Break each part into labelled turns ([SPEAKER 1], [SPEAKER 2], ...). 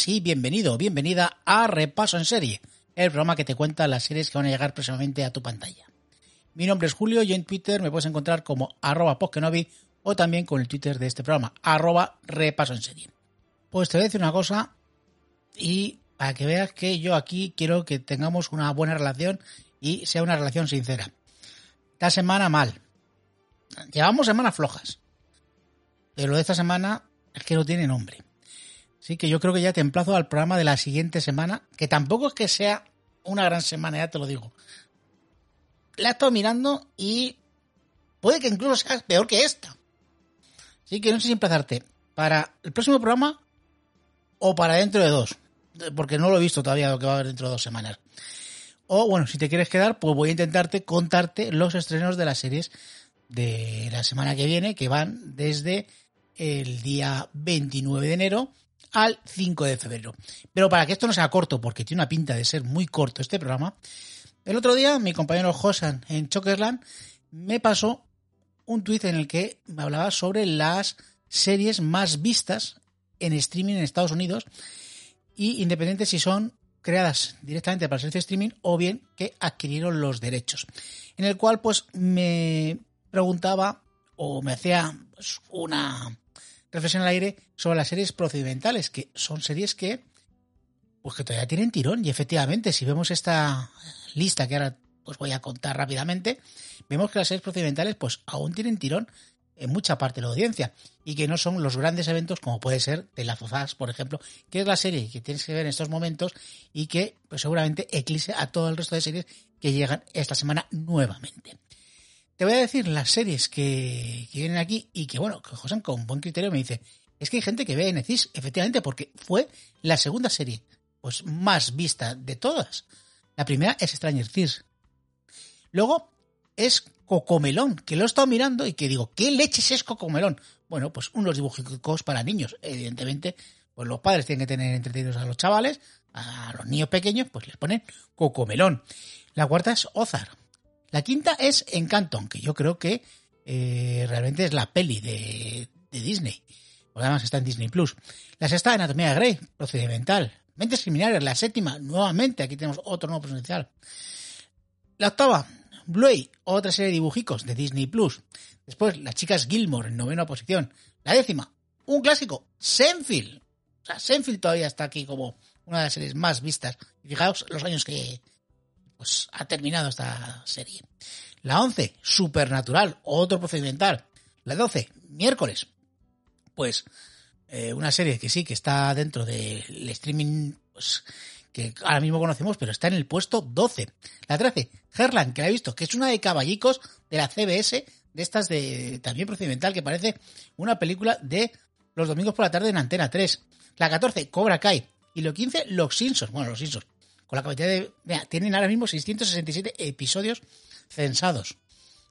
[SPEAKER 1] Buenas y bienvenido, bienvenida a Repaso en Serie, el programa que te cuenta las series que van a llegar próximamente a tu pantalla. Mi nombre es Julio y en Twitter me puedes encontrar como arroba o también con el Twitter de este programa, arroba Repaso en Serie. Pues te voy a decir una cosa y para que veas que yo aquí quiero que tengamos una buena relación y sea una relación sincera. Esta semana mal. Llevamos semanas flojas. Pero lo de esta semana es que no tiene nombre. Así que yo creo que ya te emplazo al programa de la siguiente semana, que tampoco es que sea una gran semana, ya te lo digo. La he estado mirando y puede que incluso sea peor que esta. Así que no sé si emplazarte para el próximo programa o para dentro de dos, porque no lo he visto todavía lo que va a haber dentro de dos semanas. O bueno, si te quieres quedar, pues voy a intentarte contarte los estrenos de las series de la semana que viene, que van desde el día 29 de enero al 5 de febrero. Pero para que esto no sea corto, porque tiene una pinta de ser muy corto este programa, el otro día mi compañero Josan en Chokerland me pasó un tuit en el que me hablaba sobre las series más vistas en streaming en Estados Unidos y independiente si son creadas directamente para servicio de streaming o bien que adquirieron los derechos. En el cual pues me preguntaba o me hacía pues, una reflexión al aire sobre las series procedimentales, que son series que pues que todavía tienen tirón y efectivamente si vemos esta lista que ahora os voy a contar rápidamente, vemos que las series procedimentales pues aún tienen tirón en mucha parte de la audiencia y que no son los grandes eventos como puede ser de la Fofas, por ejemplo, que es la serie que tienes que ver en estos momentos y que pues, seguramente eclipse a todo el resto de series que llegan esta semana nuevamente. Te voy a decir las series que, vienen aquí y que, bueno, que José con buen criterio me dice, es que hay gente que ve Necis, efectivamente, porque fue la segunda serie pues más vista de todas. La primera es Stranger Things. Luego es Cocomelón, que lo he estado mirando y que digo, ¿qué leches es Cocomelón? Bueno, pues unos dibujos para niños. Evidentemente, pues los padres tienen que tener entretenidos a los chavales, a los niños pequeños, pues les ponen Cocomelón. La cuarta es Ozar. La quinta es Encanto, que yo creo que eh, realmente es la peli de, Disney. además está en Disney Plus. La sexta, Anatomía de Grey, procedimental. Mentes criminales, la séptima, nuevamente, aquí tenemos otro nuevo procedimental. La octava, Bluey, otra serie de dibujicos de Disney Plus. Después, Las chicas Gilmore en novena posición. La décima, un clásico, Senfield. O sea, Senfield todavía está aquí como una de las series más vistas. Y fijaos los años que, pues ha terminado esta serie. La 11, Supernatural, otro procedimental. La 12, miércoles. Pues eh, una serie que sí, que está dentro del streaming pues, que ahora mismo conocemos, pero está en el puesto 12. La 13, Herland, que la he visto, que es una de caballicos de la CBS, de estas de también procedimental, que parece una película de los domingos por la tarde en Antena 3. La 14, Cobra Kai. Y lo 15, Los Simpsons. Bueno, Los Simpsons con la capacidad de... Mira, tienen ahora mismo 667 episodios censados.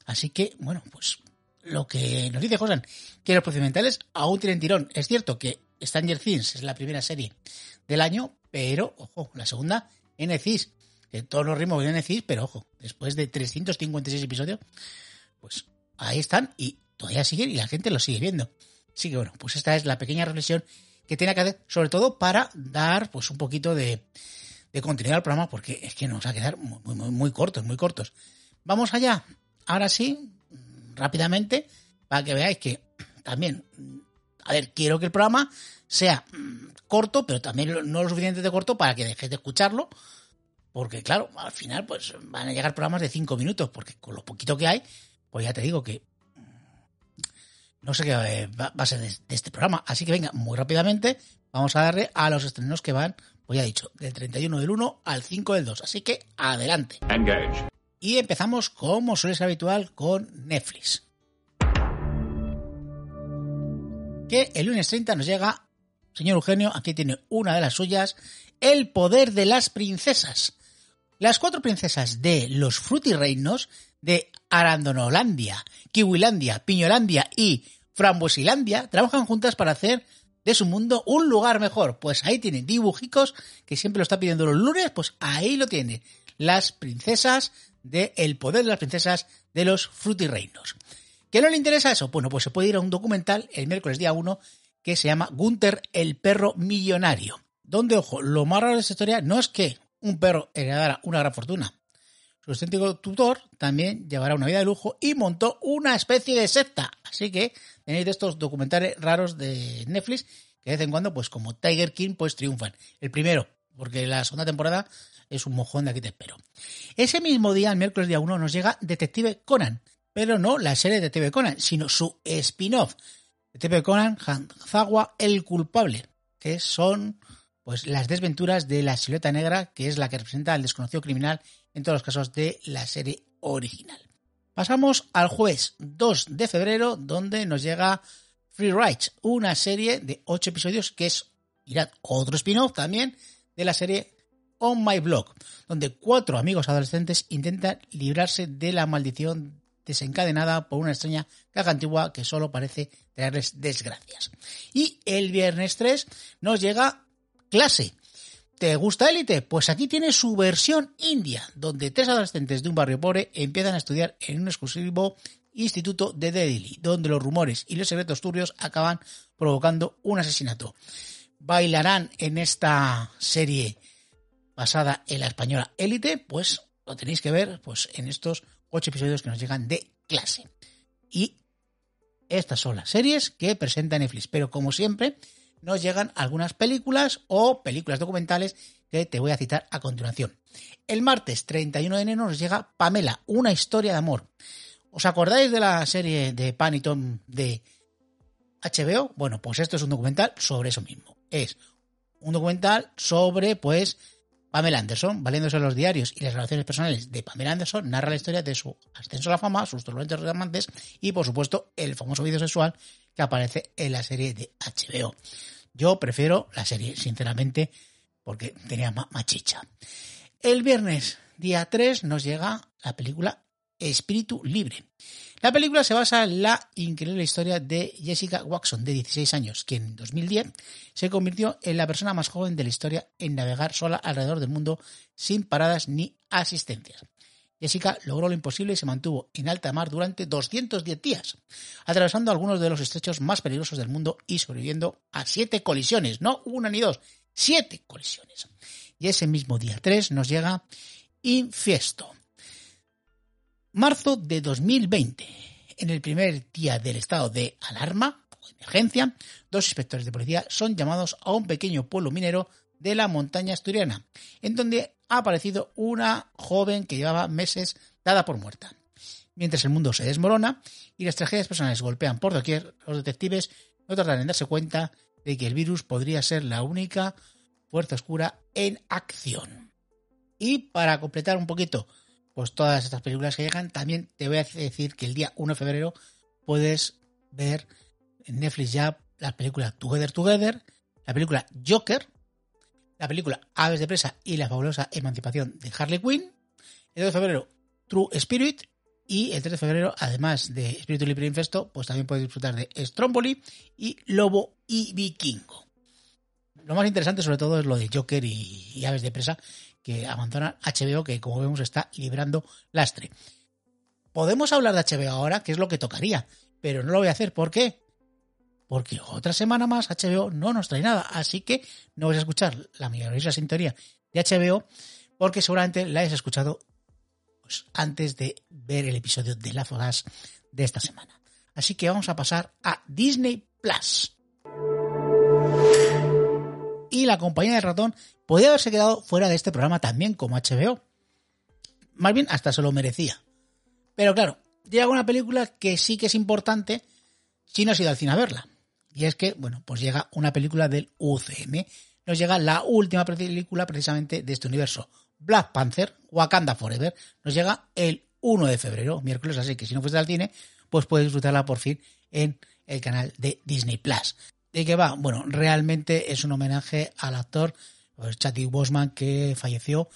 [SPEAKER 1] Así que, bueno, pues lo que nos dice Josan, que los procedimentales aún tienen tirón. Es cierto que Stranger Things es la primera serie del año, pero, ojo, la segunda, NCIS, que todos los ritmos de NCIS, pero ojo, después de 356 episodios, pues ahí están y todavía siguen y la gente lo sigue viendo. Así que bueno, pues esta es la pequeña reflexión que tiene que hacer, sobre todo para dar pues un poquito de, de continuidad al programa porque es que nos va a quedar muy, muy, muy cortos, muy cortos. Vamos allá. Ahora sí, rápidamente, para que veáis que también, a ver, quiero que el programa sea mm, corto, pero también no lo suficientemente corto para que dejéis de escucharlo. Porque, claro, al final, pues van a llegar programas de 5 minutos, porque con lo poquito que hay, pues ya te digo que mm, no sé qué va a ser de, este programa. Así que venga, muy rápidamente, vamos a darle a los estrenos que van pues ya he dicho, del 31 del 1 al 5 del 2. Así que adelante. Engage. Y empezamos, como suele ser habitual, con Netflix. Que el lunes 30 nos llega, señor Eugenio, aquí tiene una de las suyas, El poder de las princesas. Las cuatro princesas de los Frutireinos de Arandonolandia, Kiwilandia, Piñolandia y Frambuesilandia trabajan juntas para hacer de su mundo un lugar mejor. Pues ahí tiene dibujicos que siempre lo está pidiendo los lunes, pues ahí lo tiene. Las princesas de El poder de las princesas de los frutirreinos. ¿Qué no le interesa eso? Bueno, pues se puede ir a un documental el miércoles día 1 que se llama Gunther el perro millonario. Donde, ojo, lo más raro de esta historia no es que un perro heredara una gran fortuna. Su auténtico tutor también llevará una vida de lujo y montó una especie de secta. Así que tenéis de estos documentales raros de Netflix que de vez en cuando, pues como Tiger King, pues triunfan. El primero, porque la segunda temporada es un mojón de aquí te espero. Ese mismo día, el miércoles día 1, nos llega Detective Conan, pero no la serie de Detective Conan, sino su spin-off. Detective Conan, Hanzawa, el culpable, que son pues las desventuras de la silueta negra, que es la que representa al desconocido criminal en todos los casos de la serie original. Pasamos al jueves 2 de febrero, donde nos llega Free Rights, una serie de 8 episodios que es, mirad, otro spin-off también de la serie On My Blog, donde cuatro amigos adolescentes intentan librarse de la maldición desencadenada por una extraña caja antigua que solo parece traerles desgracias. Y el viernes 3 nos llega clase. ¿Te gusta Élite? Pues aquí tiene su versión india, donde tres adolescentes de un barrio pobre empiezan a estudiar en un exclusivo instituto de Delhi, donde los rumores y los secretos turbios acaban provocando un asesinato. Bailarán en esta serie basada en la española Élite, pues lo tenéis que ver pues, en estos ocho episodios que nos llegan de clase. Y estas son las series que presenta Netflix, pero como siempre, nos llegan algunas películas o películas documentales que te voy a citar a continuación. El martes 31 de enero nos llega Pamela, una historia de amor. ¿Os acordáis de la serie de Pan y Tom de HBO? Bueno, pues esto es un documental sobre eso mismo. Es un documental sobre, pues, Pamela Anderson, valiéndose los diarios y las relaciones personales de Pamela Anderson, narra la historia de su ascenso a la fama, sus turbulentos amantes y, por supuesto, el famoso vídeo sexual que aparece en la serie de HBO. Yo prefiero la serie, sinceramente, porque tenía más chicha. El viernes, día 3, nos llega la película Espíritu Libre. La película se basa en la increíble historia de Jessica Watson, de 16 años, quien en 2010 se convirtió en la persona más joven de la historia en navegar sola alrededor del mundo sin paradas ni asistencias. Jessica logró lo imposible y se mantuvo en alta mar durante 210 días, atravesando algunos de los estrechos más peligrosos del mundo y sobreviviendo a siete colisiones, no una ni dos, siete colisiones. Y ese mismo día 3 nos llega Infiesto, Marzo de 2020. En el primer día del estado de alarma o emergencia, dos inspectores de policía son llamados a un pequeño pueblo minero de la montaña asturiana, en donde ha aparecido una joven que llevaba meses dada por muerta. Mientras el mundo se desmorona y las tragedias personales golpean por doquier, los detectives no tardan en darse cuenta de que el virus podría ser la única fuerza oscura en acción. Y para completar un poquito pues todas estas películas que llegan. También te voy a decir que el día 1 de febrero puedes ver en Netflix ya la película Together Together, la película Joker, la película Aves de Presa y la fabulosa emancipación de Harley Quinn. El 2 de febrero True Spirit y el 3 de febrero, además de Espíritu Libre Infesto, pues también puedes disfrutar de Stromboli y Lobo y Vikingo. Lo más interesante sobre todo es lo de Joker y Aves de Presa, que abandona HBO, que como vemos está librando lastre. Podemos hablar de HBO ahora, que es lo que tocaría, pero no lo voy a hacer. ¿Por qué? Porque otra semana más HBO no nos trae nada, así que no vais a escuchar la maravillosa sintonía de HBO, porque seguramente la hayas escuchado pues, antes de ver el episodio de La Us de esta semana. Así que vamos a pasar a Disney Plus y la compañía de ratón podía haberse quedado fuera de este programa también como HBO. Más bien hasta se lo merecía. Pero claro, llega una película que sí que es importante si no has ido al cine a verla. Y es que, bueno, pues llega una película del UCM. Nos llega la última película precisamente de este universo. Black Panther, Wakanda Forever, nos llega el 1 de febrero, miércoles, así que si no fuiste al cine, pues puedes disfrutarla por fin en el canal de Disney Plus. ¿De qué va? Bueno, realmente es un homenaje al actor pues, Chadwick Boseman que falleció.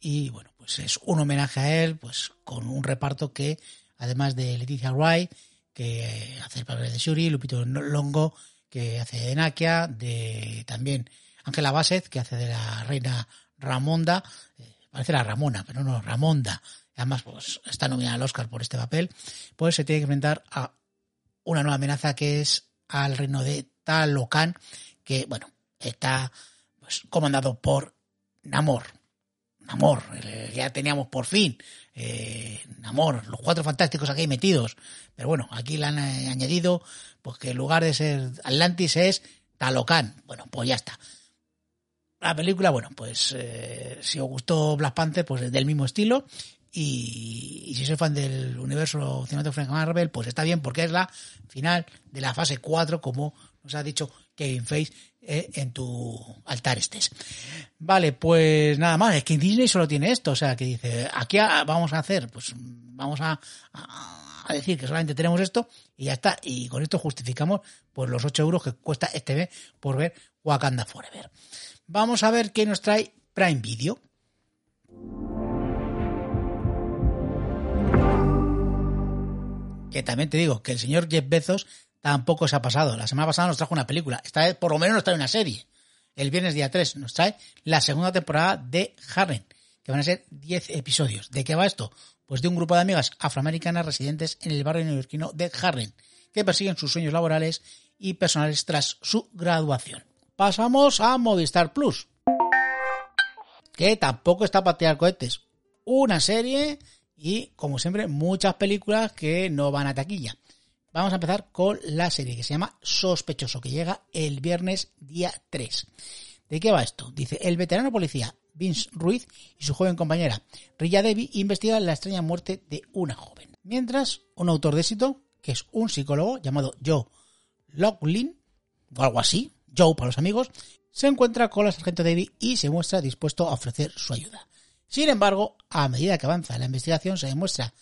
[SPEAKER 1] Y bueno, pues es un homenaje a él, pues con un reparto que, además de Leticia Wright, que hace el papel de Shuri, Lupito Longo, que hace de Nakia, de también Ángela Bassett, que hace de la reina Ramonda, eh, parece la Ramona, pero no, Ramonda, además pues está nominada al Oscar por este papel, pues se tiene que enfrentar a una nueva amenaza que es al reino de Talocan, que, bueno, está pues, comandado por Namor. Namor, ya teníamos por fin eh, Namor, los cuatro fantásticos aquí metidos. Pero bueno, aquí le han eh, añadido pues que en lugar de ser Atlantis es Talocan. Bueno, pues ya está. La película, bueno, pues eh, si os gustó Black Panther, pues es del mismo estilo. Y, si soy fan del universo cinematográfico Marvel, pues está bien porque es la final de la fase 4, como nos ha dicho Kevin Feige eh, en tu altar estés. Vale, pues nada más, es que Disney solo tiene esto, o sea, que dice, aquí vamos a hacer, pues vamos a, a, decir que solamente tenemos esto y ya está, y con esto justificamos pues los 8 euros que cuesta este mes por ver Wakanda Forever. Vamos a ver qué nos trae Prime Video. Que también te digo que el señor Jeff Bezos tampoco se ha pasado. La semana pasada nos trajo una película. Esta vez por lo menos nos trae una serie. El viernes día 3 nos trae la segunda temporada de Harren, que van a ser 10 episodios. ¿De qué va esto? Pues de un grupo de amigas afroamericanas residentes en el barrio neoyorquino de Harren, que persiguen sus sueños laborales y personales tras su graduación. Pasamos a Movistar Plus, que tampoco está para tirar cohetes. Una serie y, como siempre, muchas películas que no van a taquilla. Vamos a empezar con la serie que se llama Sospechoso, que llega el viernes día 3. ¿De qué va esto? Dice, el veterano policía Vince Ruiz y su joven compañera Rilla Devi investigan la extraña muerte de una joven. Mientras, un autor de éxito, que es un psicólogo llamado Joe Locklin, o algo así, Joe para los amigos, se encuentra con la sargento Devi y se muestra dispuesto a ofrecer su ayuda. Sin embargo, a medida que avanza la investigación se demuestra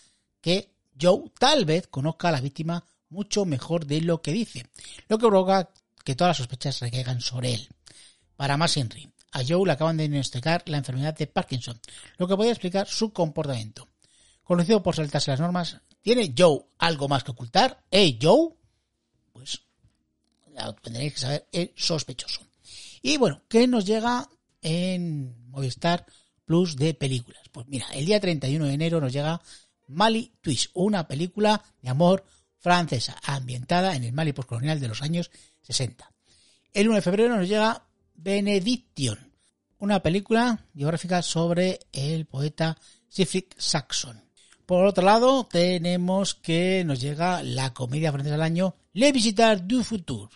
[SPEAKER 1] que Joe tal vez conozca a la víctima mucho mejor de lo que dice, lo que provoca que todas las sospechas recaigan sobre él. Para más Henry, a Joe le acaban de diagnosticar la enfermedad de Parkinson, lo que puede explicar su comportamiento. Conocido por saltarse las normas, ¿tiene Joe algo más que ocultar? ¿Eh, Joe? Pues tendréis que saber, es sospechoso. Y bueno, ¿qué nos llega en Movistar Plus de películas? Pues mira, el día 31 de enero nos llega Mali Twist, una película de amor francesa, ambientada en el Mali postcolonial de los años 60. El 1 de febrero nos llega Benediction, una película biográfica sobre el poeta Siegfried Saxon. Por otro lado, tenemos que nos llega la comedia francesa del año Le Visitar du Futur.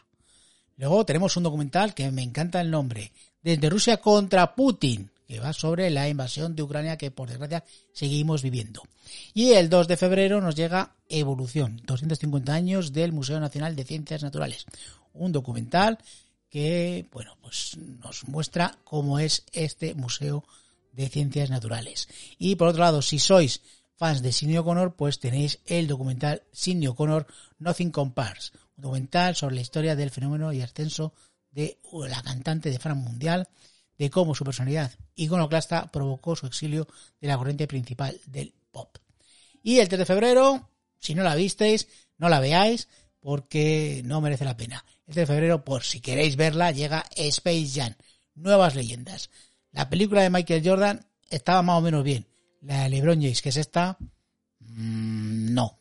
[SPEAKER 1] Luego tenemos un documental que me encanta el nombre, Desde Rusia contra Putin, que va sobre la invasión de Ucrania que por desgracia seguimos viviendo. Y el 2 de febrero nos llega Evolución, 250 años del Museo Nacional de Ciencias Naturales, un documental que, bueno, pues nos muestra cómo es este Museo de Ciencias Naturales. Y por otro lado, si sois fans de Sidney O'Connor, pues tenéis el documental Sidney O'Connor Nothing Compares, un documental sobre la historia del fenómeno y ascenso de la cantante de fama mundial de cómo su personalidad iconoclasta provocó su exilio de la corriente principal del pop. Y el 3 de febrero, si no la visteis, no la veáis porque no merece la pena. El 3 de febrero, por si queréis verla, llega Space Jam, Nuevas Leyendas. La película de Michael Jordan estaba más o menos bien. La de LeBron James, que es esta, mmm, no.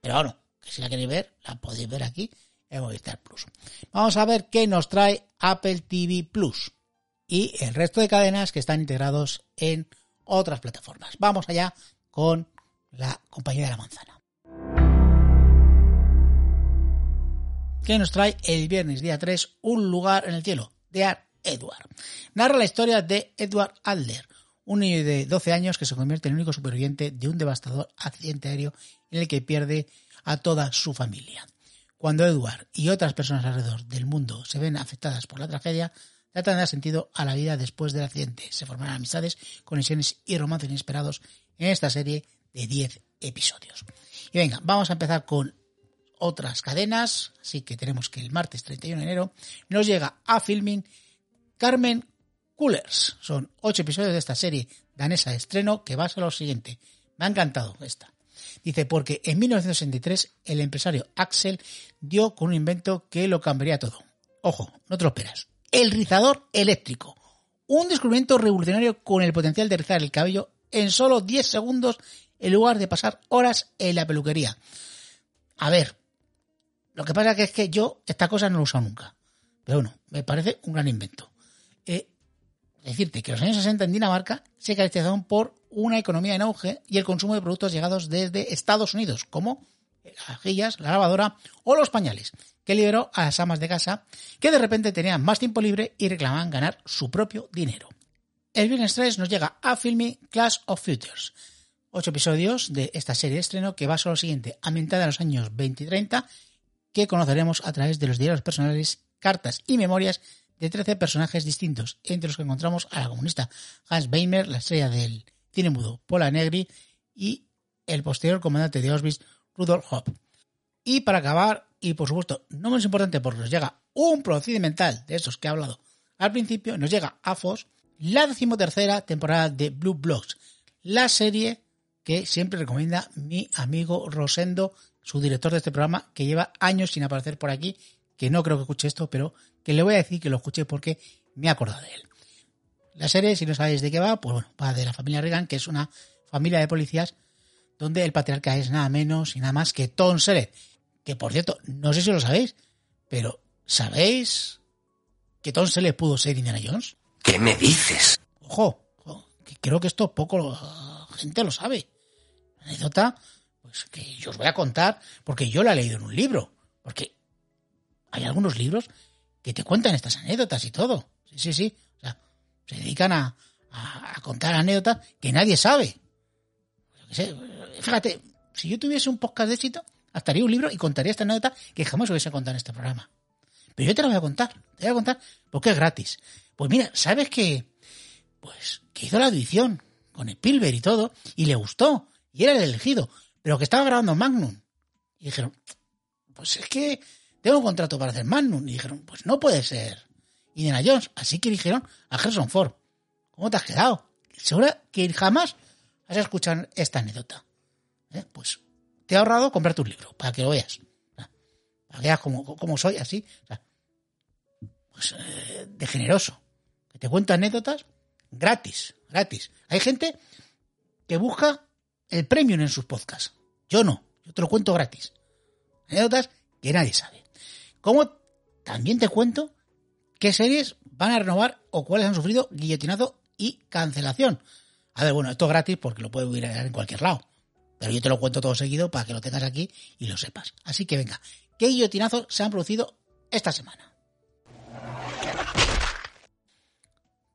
[SPEAKER 1] Pero bueno, que si la queréis ver, la podéis ver aquí en Movistar Plus. Vamos a ver qué nos trae Apple TV Plus y el resto de cadenas que están integrados en otras plataformas. Vamos allá con la compañía de la manzana. ¿Qué nos trae el viernes día 3 Un lugar en el cielo de Art Edward. Narra la historia de Edward Adler, un niño de 12 años que se convierte en el único superviviente de un devastador accidente aéreo en el que pierde a toda su familia. Cuando Edward y otras personas alrededor del mundo se ven afectadas por la tragedia, tratan de dar sentido a la vida después del accidente. Se formarán amistades, conexiones y romances inesperados en esta serie de 10 episodios. Y venga, vamos a empezar con otras cadenas, así que tenemos que el martes 31 de enero nos llega a filming Carmen Coolers. Son 8 episodios de esta serie danesa de estreno que va a ser lo siguiente. Me ha encantado esta. Dice, porque en 1963 el empresario Axel dio con un invento que lo cambiaría todo. Ojo, no te lo esperas el rizador eléctrico. Un descubrimiento revolucionario con el potencial de rizar el cabello en solo 10 segundos en lugar de pasar horas en la peluquería. A ver, Lo que pasa que es que yo esta cosa no lo he usado nunca. Pero bueno, me parece un gran invento. Eh, decirte que los años 60 en Dinamarca se caracterizaron por una economía en auge y el consumo de productos llegados desde Estados Unidos, como las vajillas, la lavadora o los pañales, que liberó a las amas de casa que de repente tenían más tiempo libre y reclamaban ganar su propio dinero. El viernes 3 nos llega a Filmy Clash of Futures, ocho episodios de esta serie de estreno que va sobre lo siguiente, ambientada en los años 20 y 30, que conoceremos a través de los diarios personales, cartas y memorias de 13 personajes distintos, entre los que encontramos a la comunista Hans Weimer, la estrella del cine mudo Paula Negri y el posterior comandante de Auschwitz, Rudolf Hopp. Y para acabar, y por supuesto no menos importante porque nos llega un procedimental de estos que he hablado al principio, nos llega a FOS la decimotercera temporada de Blue Blocks, la serie que siempre recomienda mi amigo Rosendo, su director de este programa, que lleva años sin aparecer por aquí, que no creo que escuche esto, pero que le voy a decir que lo escuche porque me he acordado de él. La serie, si no sabéis de qué va, pues bueno, va de la familia Reagan, que es una familia de policías donde el patriarca es nada menos y nada más que Tom Selleck. Que por cierto, no sé si lo sabéis, pero ¿sabéis que Tom Selleck pudo ser Indiana Jones?
[SPEAKER 2] ¿Qué me dices?
[SPEAKER 1] Ojo, que creo que esto poco gente lo sabe. anécdota, pues que yo os voy a contar, porque yo la he leído en un libro. Porque hay algunos libros que te cuentan estas anécdotas y todo. Sí, sí, sí. O sea, se dedican a, contar anécdotas que nadie sabe. Fíjate, si yo tuviese un podcast de éxito, estaría un libro y contaría esta anécdota que jamás hubiese contado en este programa. Pero yo te la voy a contar, te voy a contar porque es gratis. Pues mira, ¿sabes que Pues que hizo la audición con Spielberg y todo, y le gustó, y era el elegido, pero que estaba grabando Magnum. Y dijeron, pues es que tengo un contrato para hacer Magnum. Y dijeron, pues no puede ser Indiana Jones. Así que dijeron a Harrison Ford, ¿cómo te has quedado? Seguro que jamás has escuchado esta anécdota. ¿Eh? Pues te he ahorrado comprarte un libro, para que lo veas. Para que veas cómo, soy, así. pues eh, de generoso. Que te cuento anécdotas gratis, gratis. Hay gente que busca el premium en sus podcasts. Yo no, yo te lo cuento gratis. Anécdotas que nadie sabe. Como también te cuento qué series van a renovar o cuáles han sufrido guillotinazo y cancelación. A ver, bueno, esto es gratis porque lo puedes ir en cualquier lado. Pero yo te lo cuento todo seguido para que lo tengas aquí y lo sepas. Así que venga, ¿qué guillotinazos se han producido esta semana?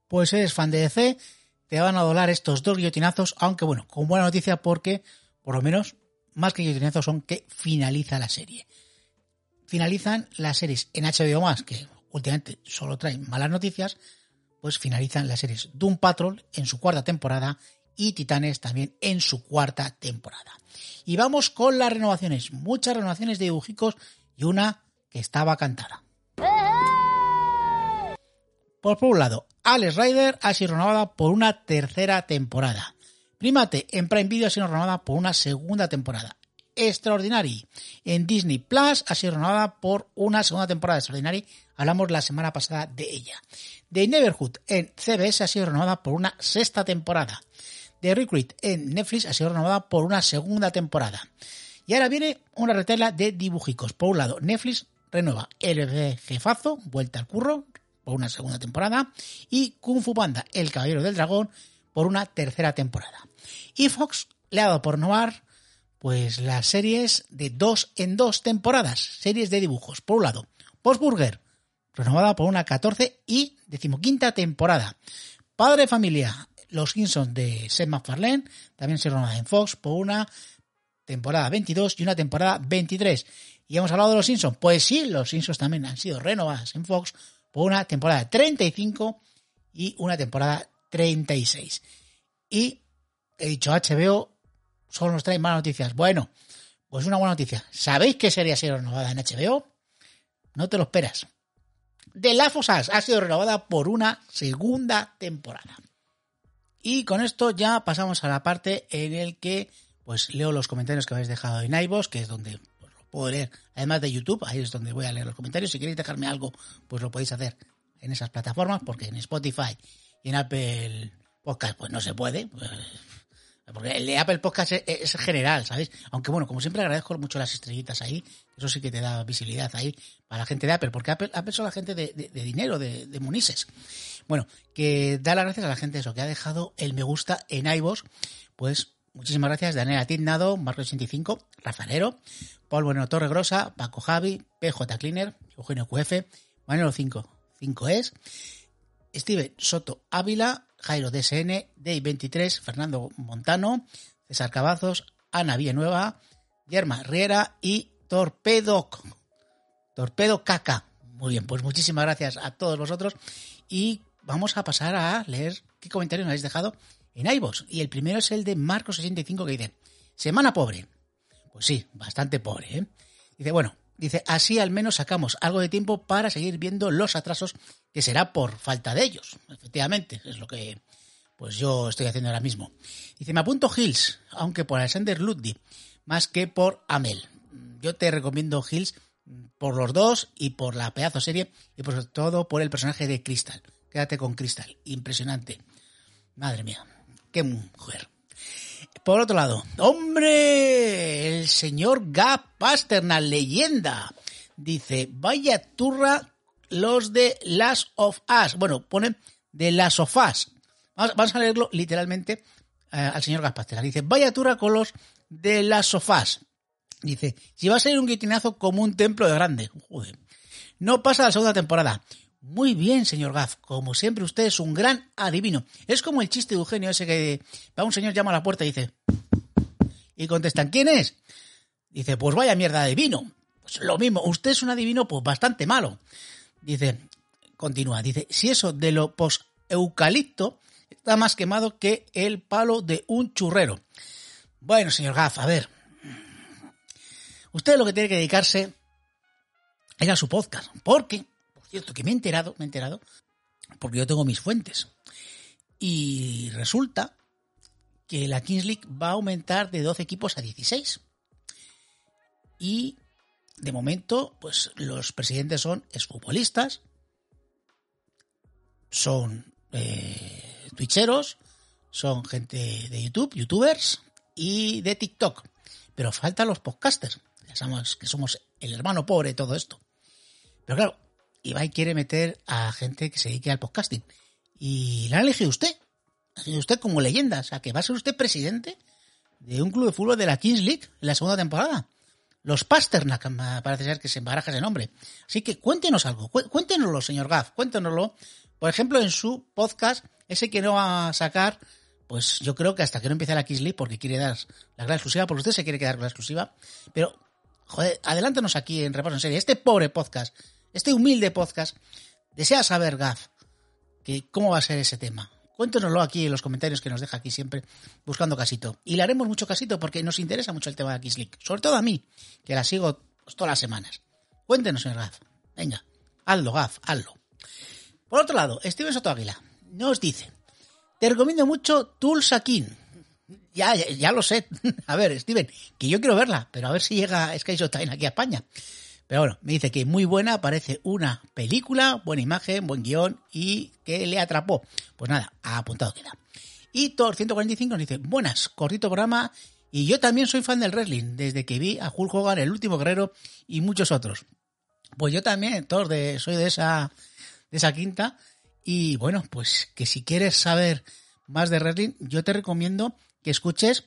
[SPEAKER 1] Pues eres fan de DC, te van a dolar estos dos guillotinazos, aunque bueno, con buena noticia porque, por lo menos, más que guillotinazos son que finaliza la serie. Finalizan las series en HBO que últimamente solo traen malas noticias, pues finalizan las series Doom Patrol en su cuarta temporada y Titanes también en su cuarta temporada. Y vamos con las renovaciones, muchas renovaciones de dibujicos y una que estaba cantada. Por, por un lado, Alex Rider ha sido renovada por una tercera temporada. Primate en Prime Video ha sido renovada por una segunda temporada. Extraordinary en Disney Plus ha sido renovada por una segunda temporada de Extraordinary. Hablamos la semana pasada de ella. The Neverhood en CBS ha sido renovada por una sexta temporada. The Recruit en Netflix ha sido renovada por una segunda temporada. Y ahora viene una retela de dibujicos. Por un lado, Netflix renueva El Jefazo, Vuelta al Curro, por una segunda temporada y Kung Fu Panda, El Caballero del Dragón, por una tercera temporada. Y Fox le ha dado por renovar pues las series de dos en dos temporadas, series de dibujos. Por un lado, Postburger, renovada por una 14 y decimoquinta temporada. Padre Familia, Los Simpsons de Seth MacFarlane, también se renueva en Fox por una temporada 22 y una temporada 23. ¿Y hemos hablado de Los Simpsons? Pues sí, Los Simpsons también han sido renovadas en Fox una temporada 35 y una temporada 36. Y he dicho HBO, solo nos trae malas noticias. Bueno, pues una buena noticia. ¿Sabéis qué sería ser renovada en HBO? No te lo esperas. The Last of ha sido renovada por una segunda temporada. Y con esto ya pasamos a la parte en el que pues leo los comentarios que habéis dejado en iVoox, que es donde puedo leer, además de YouTube, ahí es donde voy a leer los comentarios. Si queréis dejarme algo, pues lo podéis hacer en esas plataformas, porque en Spotify y en Apple Podcast, pues no se puede. Pues, Porque el de Apple Podcast es, es general, ¿sabéis? Aunque bueno, como siempre agradezco mucho las estrellitas ahí, eso sí que te da visibilidad ahí para la gente de Apple, porque Apple, Apple son la gente de, de- dinero, de, de munises. Bueno, que da las gracias a la gente eso, que ha dejado el me gusta en iVoox, pues muchísimas gracias, Daniela Tignado, Marco85, Rafanero, Paul Bueno Torregrosa, Paco Javi, PJ Cleaner, Eugenio QF, Manolo 5, 5 es, Steven Soto Ávila, Jairo DSN, Day23, Fernando Montano, César Cavazos, Ana Villanueva, Yerma Riera y Torpedo. Torpedo Caca. Muy bien, pues muchísimas gracias a todos vosotros y vamos a pasar a leer qué comentarios me habéis dejado en iVoox. Y el primero es el de Marco65 que dice, semana pobre. Pues sí, bastante pobre, ¿eh? Dice, bueno, dice, así al menos sacamos algo de tiempo para seguir viendo los atrasos que será por falta de ellos. Efectivamente, es lo que pues yo estoy haciendo ahora mismo. Dice, me apunto Hills, aunque por Alexander Ludwig, más que por Amel. Yo te recomiendo Hills por los dos y por la pedazo serie y por todo por el personaje de Crystal. Quédate con Crystal, impresionante. Madre mía, qué mujer. Por otro lado, ¡hombre! El señor Gap Pasternak, leyenda. Dice, vaya turra los de Last of Us. Bueno, ponen de Last of Us. Vamos, vamos a leerlo literalmente eh, al señor Gap Pasternak. Dice, vaya turra con los de Last of Us. Dice, si va a ser un guitinazo como un templo de grande. Joder. No pasa la segunda temporada. Muy bien, señor Gaff. Como siempre, usted es un gran adivino. Es como el chiste de Eugenio ese que va un señor, llama a la puerta y dice... Y contestan, ¿quién es? Dice, pues vaya mierda de vino. Pues lo mismo, usted es un adivino pues bastante malo. Dice, continúa, dice, si eso de lo post-eucalipto está más quemado que el palo de un churrero. Bueno, señor Gaff, a ver. Usted lo que tiene que dedicarse es a su podcast. Porque, por cierto, que me he enterado, me he enterado, porque yo tengo mis fuentes. Y resulta que la Kings League va a aumentar de 12 equipos a 16. Y de momento, pues los presidentes son exfutbolistas, son eh, twitcheros, son gente de YouTube, youtubers y de TikTok. Pero faltan los podcasters. Sabemos que somos el hermano pobre de todo esto. Pero claro, Ibai quiere meter a gente que se dedique al podcasting. Y la ha elegido usted. Ha elegido usted como leyenda. O sea, que va a ser usted presidente de un club de fútbol de la Kings League en la segunda temporada. Los Pasternak, parece ser que se embaraja ese nombre. Así que cuéntenos algo. Cué- Cuéntenoslo, señor Gaff. Cuéntenoslo. Por ejemplo, en su podcast, ese que no va a sacar, pues yo creo que hasta que no empiece la Kings League, porque quiere dar la gran exclusiva, porque usted se quiere quedar con la exclusiva. Pero, joder, adelántanos aquí en Repaso en Serie. Este pobre podcast, este humilde podcast, desea saber, Gaff, que cómo va a ser ese tema. Cuéntenoslo aquí en los comentarios que nos deja aquí siempre buscando casito. Y le haremos mucho casito porque nos interesa mucho el tema de League. Sobre todo a mí, que la sigo pues, todas las semanas. Cuéntenos, señor Gaf. Venga, hazlo, Gaf, hazlo. Por otro lado, Steven Soto Águila nos dice, te recomiendo mucho Tulsa. Ya, ya, ya lo sé. A ver, Steven, que yo quiero verla, pero a ver si llega Sky Showtime aquí a España. Pero bueno, me dice que muy buena, parece una película, buena imagen, buen guion y que le atrapó. Pues nada, ha apuntado queda. Y Thor 145 nos dice, buenas, cortito programa y yo también soy fan del wrestling, desde que vi a Hulk Hogan, el último guerrero y muchos otros. Pues yo también, Thor, de, soy de esa, de esa quinta y bueno, pues que si quieres saber más de wrestling, yo te recomiendo que escuches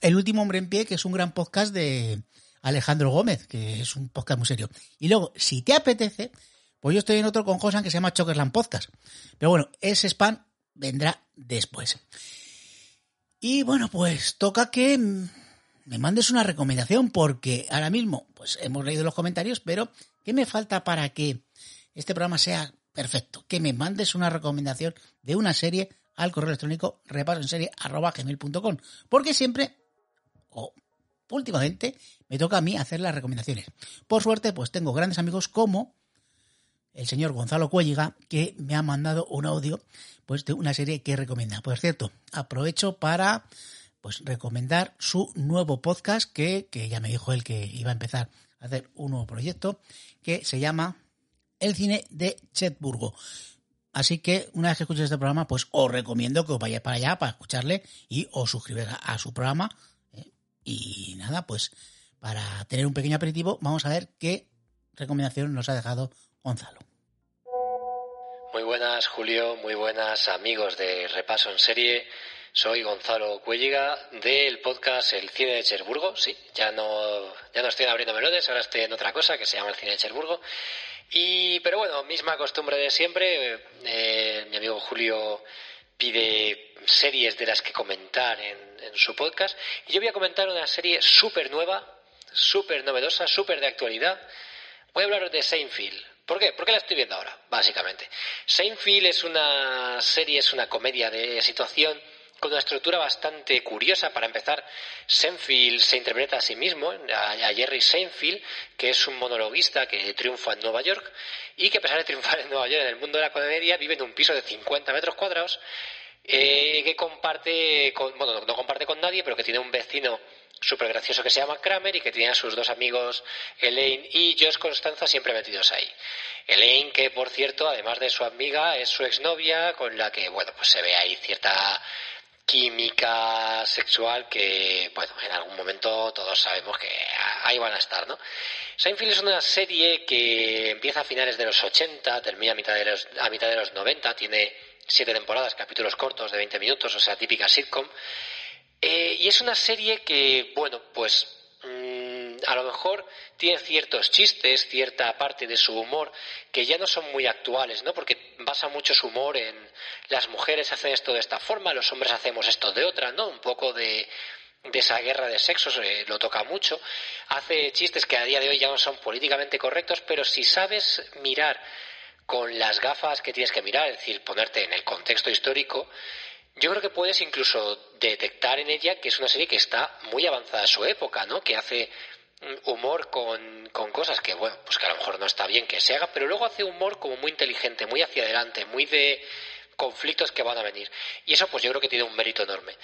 [SPEAKER 1] El último hombre en pie, que es un gran podcast de Alejandro Gómez, que es un podcast muy serio. Y luego, si te apetece, pues yo estoy en otro con Josan que se llama Chokerland Podcast. Pero bueno, ese spam vendrá después. Y bueno, pues toca que me mandes una recomendación, porque ahora mismo, pues hemos leído los comentarios, pero ¿qué me falta para que este programa sea perfecto? Que me mandes una recomendación de una serie al correo electrónico repasoenserie.gmail.com porque siempre, o últimamente, me toca a mí hacer las recomendaciones. Por suerte, pues tengo grandes amigos como el señor Gonzalo Cuelliga, que me ha mandado un audio pues, de una serie que recomienda. Por cierto, aprovecho para pues, recomendar su nuevo podcast, que, que ya me dijo él que iba a empezar a hacer un nuevo proyecto, que se llama El cine de Chetburgo. Así que una vez que escuches este programa, pues os recomiendo que os vayáis para allá para escucharle y os suscribáis a, su programa. ¿eh? Y nada, pues para tener un pequeño aperitivo, vamos a ver qué recomendación nos ha dejado Gonzalo.
[SPEAKER 2] Muy buenas, Julio. Muy buenas, amigos de Repaso en Serie. Soy Gonzalo Cuelliga del podcast El Cine de Cherburgo. Sí, ya no, ya no estoy abriendo melones, ahora estoy en otra cosa que se llama El Cine de Cherburgo. Y, pero bueno, misma costumbre de siempre. Eh, mi amigo Julio pide series de las que comentar en, en su podcast. Y yo voy a comentar una serie súper nueva, súper novedosa, súper de actualidad. Voy a hablar de Seinfeld. ¿Por qué? Porque la estoy viendo ahora, básicamente. Seinfeld es una serie, es una comedia de situación con una estructura bastante curiosa. Para empezar, Seinfeld se interpreta a sí mismo, a, Jerry Seinfeld, que es un monologuista que triunfa en Nueva York y que a pesar de triunfar en Nueva York en el mundo de la comedia, vive en un piso de 50 metros cuadrados eh, que comparte, con, bueno, no comparte con nadie, pero que tiene un vecino súper gracioso que se llama Kramer y que tiene a sus dos amigos Elaine y Josh Constanza siempre metidos ahí. Elaine, que por cierto, además de su amiga, es su exnovia con la que, bueno, pues se ve ahí cierta química sexual que, bueno, en algún momento todos sabemos que ahí van a estar, ¿no? Seinfeld es una serie que empieza a finales de los 80, termina a mitad de los, a mitad de los 90, tiene siete temporadas, capítulos cortos de 20 minutos, o sea, típica sitcom. Eh, y es una serie que, bueno, pues a lo mejor tiene ciertos chistes, cierta parte de su humor que ya no son muy actuales, ¿no? Porque basa mucho su humor en las mujeres hacen esto de esta forma, los hombres hacemos esto de otra, ¿no? Un poco de, esa guerra de sexos, eh, lo toca mucho. Hace chistes que a día de hoy ya no son políticamente correctos, pero si sabes mirar con las gafas que tienes que mirar, es decir, ponerte en el contexto histórico, yo creo que puedes incluso detectar en ella que es una serie que está muy avanzada a su época, ¿no? Que hace humor con, con, cosas que, bueno, pues que a lo mejor no está bien que se haga, pero luego hace humor como muy inteligente, muy hacia adelante, muy de conflictos que van a venir. Y eso pues yo creo que tiene un mérito enorme.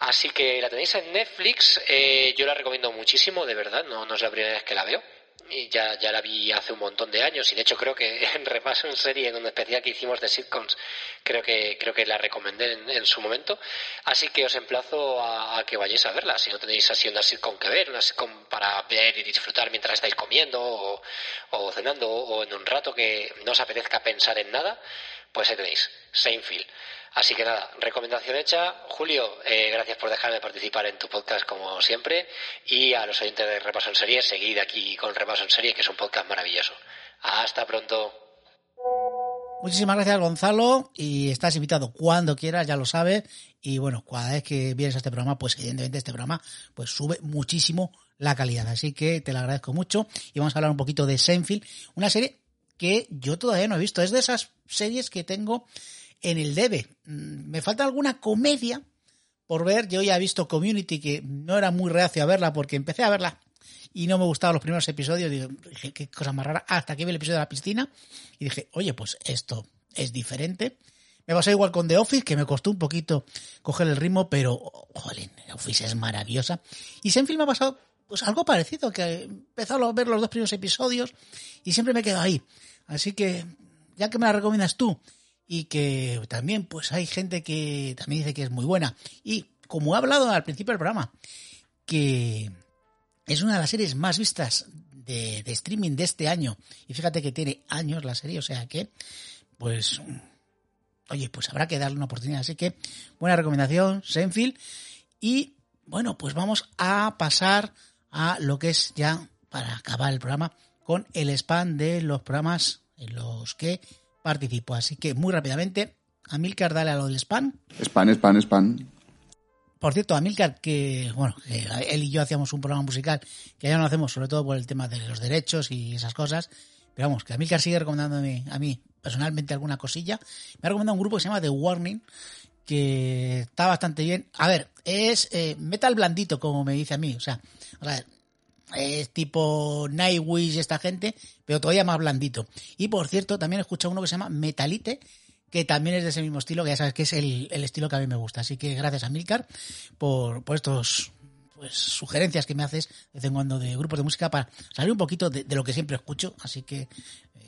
[SPEAKER 2] Así que la tenéis en Netflix, eh, yo la recomiendo muchísimo, de verdad, no, no es la primera vez que la veo y ya, ya la vi hace un montón de años. Y de hecho creo que en repaso en serie en un especial que hicimos de sitcoms creo que creo que la recomendé en, su momento. Así que os emplazo a, que vayáis a verla. Si no tenéis así una sitcom que ver una sitcom para ver y disfrutar mientras estáis comiendo o, o cenando o en un rato que no os apetezca pensar en nada pues ahí tenéis Seinfeld Así que nada, recomendación hecha. Julio, eh, gracias por dejarme participar en tu podcast como siempre. Y a los oyentes de Repaso en Serie, seguid aquí con Repaso en Serie, que es un podcast maravilloso. Hasta pronto.
[SPEAKER 1] Muchísimas gracias, Gonzalo. Y estás invitado cuando quieras, ya lo sabes. Y bueno, cada vez que vienes a este programa, pues evidentemente este programa pues sube muchísimo la calidad. Así que te lo agradezco mucho. Y vamos a hablar un poquito de Seinfeld, una serie que yo todavía no he visto. Es de esas series que tengo en el debe. Mm, me falta alguna comedia por ver. Yo ya he visto Community, que no era muy reacio a verla porque empecé a verla y no me gustaban los primeros episodios. dije, qué cosa más rara. Hasta que vi el episodio de la piscina y dije, oye, pues esto es diferente. Me pasó igual con The Office, que me costó un poquito coger el ritmo, pero, joder, The Office es maravillosa. Y Senfilm me ha pasado pues algo parecido, que he empezado a ver los dos primeros episodios y siempre me quedo ahí. Así que, ya que me la recomiendas tú y que también pues hay gente que también dice que es muy buena. Y como he hablado al principio del programa, que es una de las series más vistas de, streaming de este año. Y fíjate que tiene años la serie, o sea que, pues, oye, pues habrá que darle una oportunidad. Así que, buena recomendación, Senfield. Y bueno, pues vamos a pasar a lo que es ya, para acabar el programa, con el spam de los programas en los que participo. Así que muy rápidamente, Amilcar, dale a lo del spam.
[SPEAKER 3] Spam, spam, spam.
[SPEAKER 1] Por cierto, Amilcar, que bueno, él y yo hacíamos un programa musical que ya no lo hacemos, sobre todo por el tema de los derechos y esas cosas. Pero vamos, que Amilcar sigue recomendándome a mí personalmente alguna cosilla. Me ha recomendado un grupo que se llama The Warning, que está bastante bien. A ver, es eh, metal blandito, como me dice a mí. O sea, a ver, es tipo Nightwish esta gente, pero todavía más blandito. Y por cierto, también he escuchado uno que se llama Metalite, que también es de ese mismo estilo, que ya sabes que es el, estilo que a mí me gusta. Así que gracias a Milcar por, por estos pues, sugerencias que me haces de vez en cuando de grupos de música para salir un poquito de, lo que siempre escucho. Así que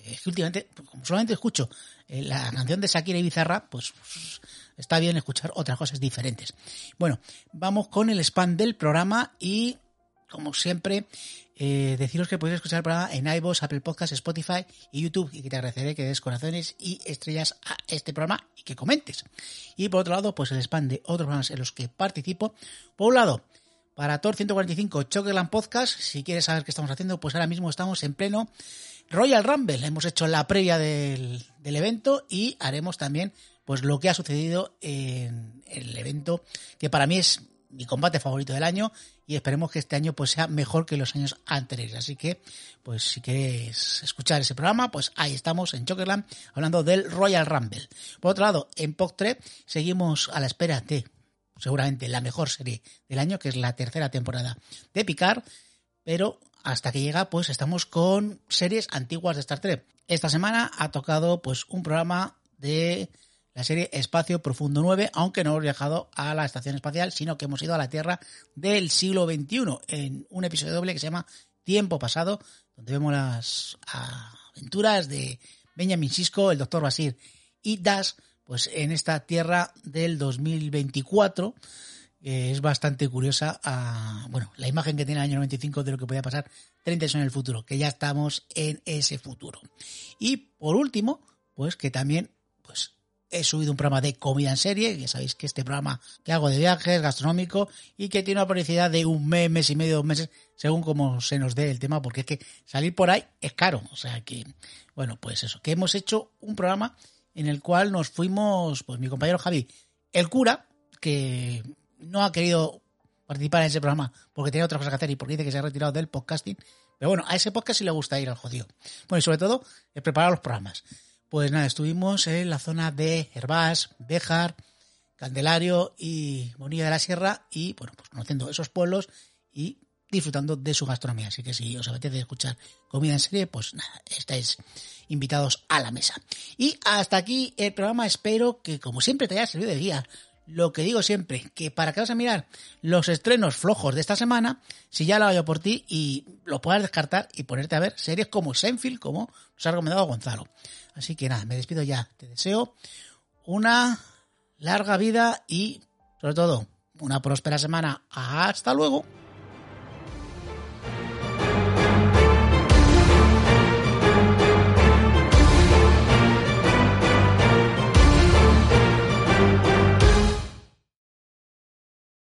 [SPEAKER 1] es que últimamente, como solamente escucho eh, la canción de Shakira y Bizarra, pues, pues, está bien escuchar otras cosas diferentes. Bueno, vamos con el spam del programa y, como siempre, eh, deciros que podéis escuchar el programa en iVoox, Apple Podcasts, Spotify y YouTube y que te agradeceré que des corazones y estrellas a este programa y que comentes. Y por otro lado, pues el spam de otros programas en los que participo. Por un lado, para Tor 145 Chokerland Podcast, si quieres saber qué estamos haciendo, pues ahora mismo estamos en pleno Royal Rumble. Hemos hecho la previa del, del evento y haremos también pues lo que ha sucedido en el evento que para mí es mi combate favorito del año y esperemos que este año pues sea mejor que los años anteriores. Así que, pues si queréis escuchar ese programa, pues ahí estamos en Chokerland hablando del Royal Rumble. Por otro lado, en POC 3 seguimos a la espera de seguramente la mejor serie del año, que es la tercera temporada de Picard, pero hasta que llega, pues estamos con series antiguas de Star Trek. Esta semana ha tocado pues un programa de la serie Espacio Profundo 9, aunque no hemos viajado a la estación espacial, sino que hemos ido a la Tierra del siglo XXI en un episodio doble que se llama Tiempo Pasado, donde vemos las aventuras de Benjamin Sisko, el Doctor Basir y Das, pues en esta Tierra del 2024 que es bastante curiosa bueno, la imagen que tiene el año 95 de lo que podía pasar 30 años en el futuro, que ya estamos en ese futuro. Y por último, pues que también pues he subido un programa de comida en serie, ya sabéis que este programa que hago de viajes, gastronómico, y que tiene una publicidad de un mes, mes y medio, dos meses, según como se nos dé el tema, porque es que salir por ahí es caro. O sea que, bueno, pues eso, que hemos hecho un programa en el cual nos fuimos, pues mi compañero Javi, el cura, que no ha querido participar en ese programa porque tenía otras cosas que hacer y porque dice que se ha retirado del podcasting. Pero bueno, a ese podcast sí le gusta ir al jodido. Bueno, y sobre todo, preparar los programas. Pues nada, estuvimos en la zona de Herbás, Béjar, Candelario y Bonilla de la Sierra y, bueno, pues conociendo esos pueblos y disfrutando de su gastronomía. Así que si os apetece escuchar comida en serie, pues nada, estáis invitados a la mesa. Y hasta aquí el programa. Espero que, como siempre, te haya servido de guía. Lo que digo siempre, que para que vas a mirar los estrenos flojos de esta semana, si ya lo hago por ti y lo puedas descartar y ponerte a ver series como Senfield, como nos ha recomendado Gonzalo. Así que nada, me despido ya. Te deseo una larga vida y, sobre todo, una próspera semana. Hasta luego.